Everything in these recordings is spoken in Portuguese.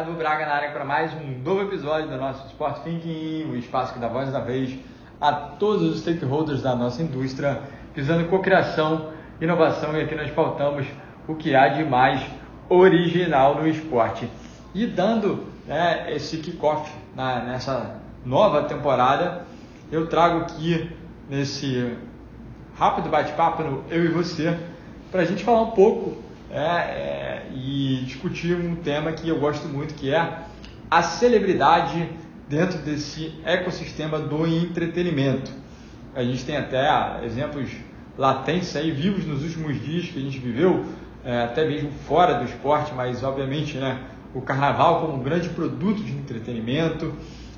Cadu Braga na área para mais um novo episódio do nosso Sport Thinking, o espaço que dá voz da vez a todos os stakeholders da nossa indústria, visando cocriação, inovação e aqui nós pautamos o que há de mais original no esporte. E dando né, esse kickoff nessa nova temporada, eu trago aqui nesse rápido bate-papo no Eu e Você, para a gente falar um pouco é, é, e discutir um tema que eu gosto muito, que é a celebridade dentro desse ecossistema do entretenimento. A gente tem até exemplos latentes aí, vivos nos últimos dias que a gente viveu, é, até mesmo fora do esporte, mas obviamente né, o carnaval como um grande produto de entretenimento,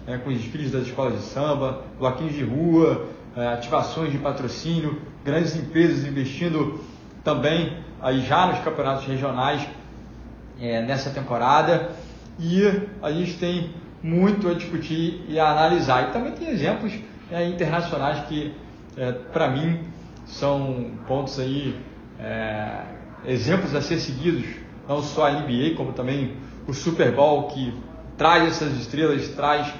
é, com os desfiles das escolas de samba, bloquinhos de rua, é, ativações de patrocínio, grandes empresas investindo também aí já nos campeonatos regionais é, nessa temporada e a gente tem muito a discutir e a analisar. E também tem exemplos é, internacionais que, é, para mim, são pontos aí, é, exemplos a ser seguidos, não só a NBA, como também o Super Bowl, que traz essas estrelas, traz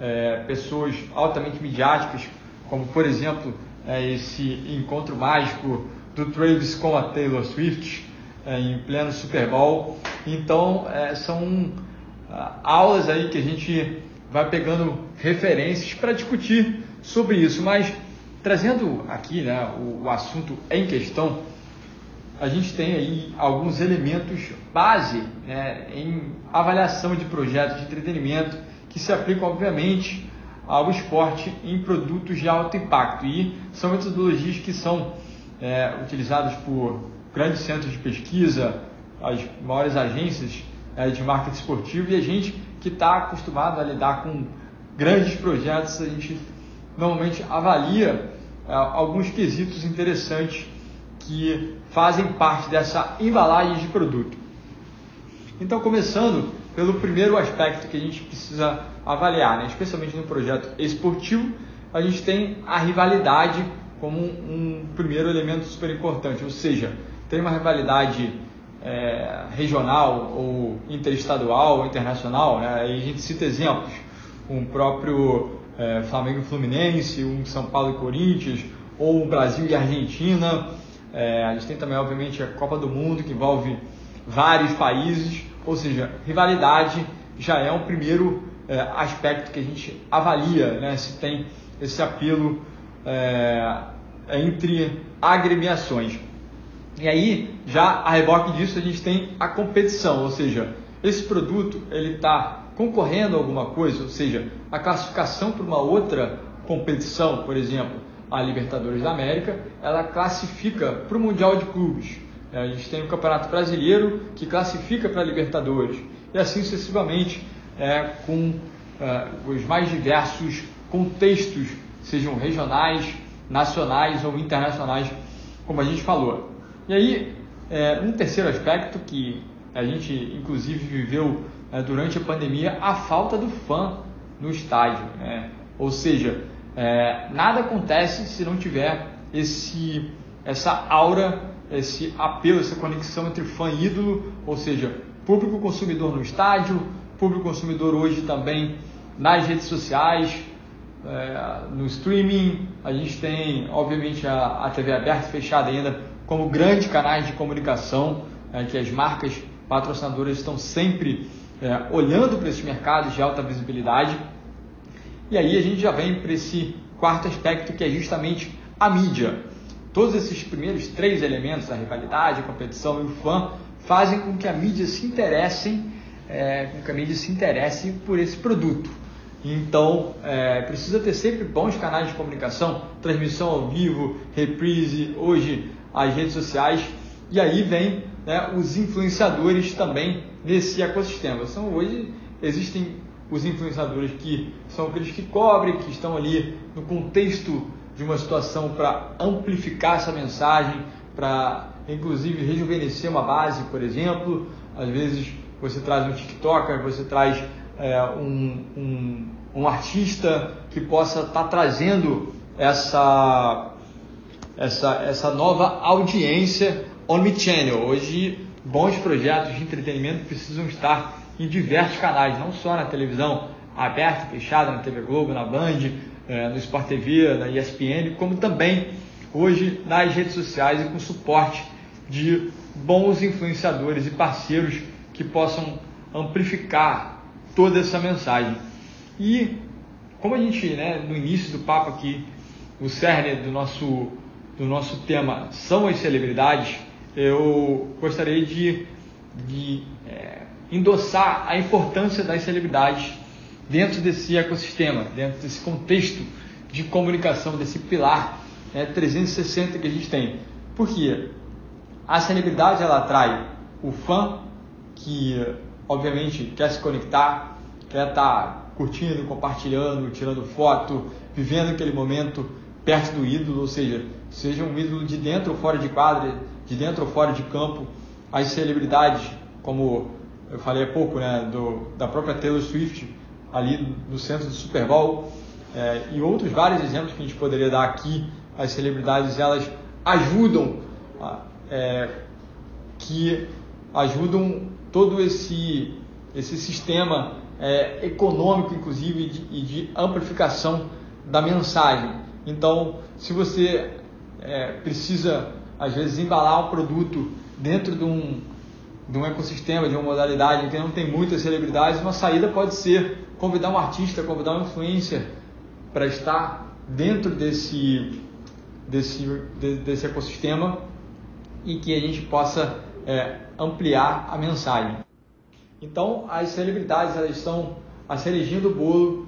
é, pessoas altamente midiáticas, como por exemplo é, esse encontro mágico do Travis com a Taylor Swift é, em pleno Super Bowl. Então é, são uh, aulas aí que a gente vai pegando referências para discutir sobre isso. Mas trazendo aqui né, o, o assunto em questão, a gente tem aí alguns elementos base né, em avaliação de projetos de entretenimento que se aplicam, obviamente, ao esporte em produtos de alto impacto. E são metodologias que são é, utilizadas por grandes centros de pesquisa, as maiores agências é, de marketing esportivo e a gente que está acostumado a lidar com grandes projetos, a gente normalmente avalia é, alguns quesitos interessantes que fazem parte dessa embalagem de produto. Então, começando pelo primeiro aspecto que a gente precisa avaliar, né? especialmente no projeto esportivo, a gente tem a rivalidade como um primeiro elemento super importante, ou seja, tem uma rivalidade é, regional ou interestadual ou internacional, né? Aí a gente cita exemplos, um próprio é, Flamengo e Fluminense, um São Paulo e Corinthians, ou um Brasil e Argentina. É, a gente tem também, obviamente, a Copa do Mundo, que envolve vários países, ou seja, rivalidade já é um primeiro é, aspecto que a gente avalia né, se tem esse apelo é, entre agremiações. E aí, já a reboque disso, a gente tem a competição, ou seja, esse produto ele está concorrendo a alguma coisa, ou seja, a classificação para uma outra competição, por exemplo, a Libertadores da América, ela classifica para o Mundial de Clubes. É, a gente tem o Campeonato Brasileiro que classifica para a Libertadores e assim sucessivamente é, com é, os mais diversos contextos sejam regionais, nacionais ou internacionais, como a gente falou. E aí, é, um terceiro aspecto que a gente inclusive viveu é, durante a pandemia, a falta do fã no estádio. Né? Ou seja, é, nada acontece se não tiver esse, essa aura, esse apelo, essa conexão entre fã e ídolo, ou seja, público consumidor no estádio, público consumidor hoje também nas redes sociais, é, no streaming, a gente tem, obviamente, a, a TV aberta e fechada ainda como grandes canais de comunicação é, que as marcas patrocinadoras estão sempre é, olhando para esses mercados de alta visibilidade. E aí a gente já vem para esse quarto aspecto que é justamente a mídia. Todos esses primeiros três elementos, a rivalidade, a competição e o fã, fazem com que a mídia se interessem, é, com que a mídia se interesse por esse produto. Então, é, precisa ter sempre bons canais de comunicação, transmissão ao vivo, reprise, hoje as redes sociais, e aí vem né, os influenciadores também nesse ecossistema. São hoje existem os influenciadores que são aqueles que cobrem, que estão ali no contexto de uma situação para amplificar essa mensagem, para inclusive rejuvenescer uma base, por exemplo. Às vezes você traz um TikToker, você traz é, um, um, um, artista que possa estar tá trazendo essa, essa, essa nova audiência omnichannel. Hoje, bons projetos de entretenimento precisam estar em diversos canais, não só na televisão aberta, fechada, na TV Globo, na Band, é, no Sport TV, na ESPN, como também hoje nas redes sociais e com suporte de bons influenciadores e parceiros que possam amplificar toda essa mensagem. E como a gente, né, no início do papo aqui, o cerne do nosso, do nosso tema são as celebridades, eu gostaria de, de é, endossar a importância das celebridades dentro desse ecossistema, dentro desse contexto de comunicação, desse pilar né, 360 que a gente tem. Porque a celebridade ela atrai o fã que, obviamente, quer se conectar, quer estar tá curtindo, compartilhando, tirando foto, vivendo aquele momento perto do ídolo, ou seja, seja um ídolo de dentro ou fora de quadra, de dentro ou fora de campo. As celebridades, como eu falei há pouco, né, do, da própria Taylor Swift, ali no centro do Super Bowl, é, e outros vários exemplos que a gente poderia dar aqui, as celebridades elas ajudam, é, que ajudam todo esse, esse sistema é, econômico, inclusive, de, e de, amplificação da mensagem. Então, se você é, precisa, às vezes, embalar um produto dentro de um, de um ecossistema, de uma modalidade em que não tem muitas celebridades, uma saída pode ser convidar um artista, convidar um influencer para estar dentro desse, desse, de, desse ecossistema e que a gente possa é, ampliar a mensagem. Então, as celebridades elas estão a cerejinha do bolo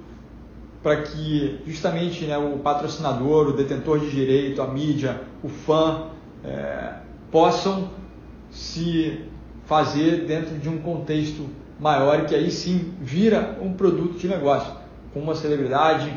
para que justamente né, o patrocinador, o detentor de direito, a mídia, o fã é, possam se fazer dentro de um contexto maior que aí sim vira um produto de negócio. Com uma celebridade,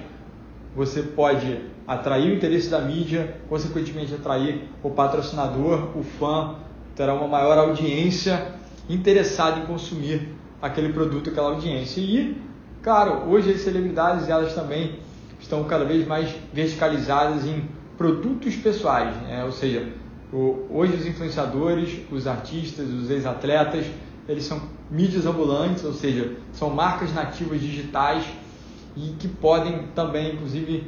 você pode atrair o interesse da mídia, consequentemente atrair o patrocinador, o fã, terá uma maior audiência interessada em consumir aquele produto, aquela audiência. E, claro, hoje as celebridades elas também estão cada vez mais verticalizadas em produtos pessoais, né? ou seja, hoje os influenciadores, os artistas, os ex-atletas, eles são mídias ambulantes, ou seja, são marcas nativas digitais e que podem também, inclusive,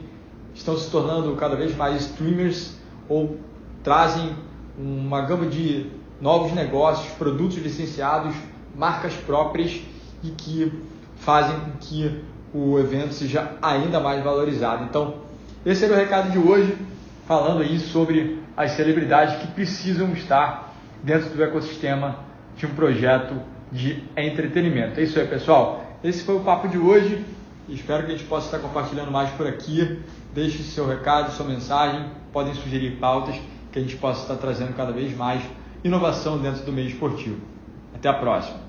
estão se tornando cada vez mais streamers ou trazem uma gama de novos negócios, produtos licenciados, marcas próprias e que fazem com que o evento seja ainda mais valorizado. Então, esse era o recado de hoje, falando aí sobre as celebridades que precisam estar dentro do ecossistema de um projeto de entretenimento. É isso aí, pessoal. Esse foi o papo de hoje. Espero que a gente possa estar compartilhando mais por aqui. Deixe seu recado, sua mensagem. Podem sugerir pautas que a gente possa estar trazendo cada vez mais inovação dentro do meio esportivo. Até a próxima.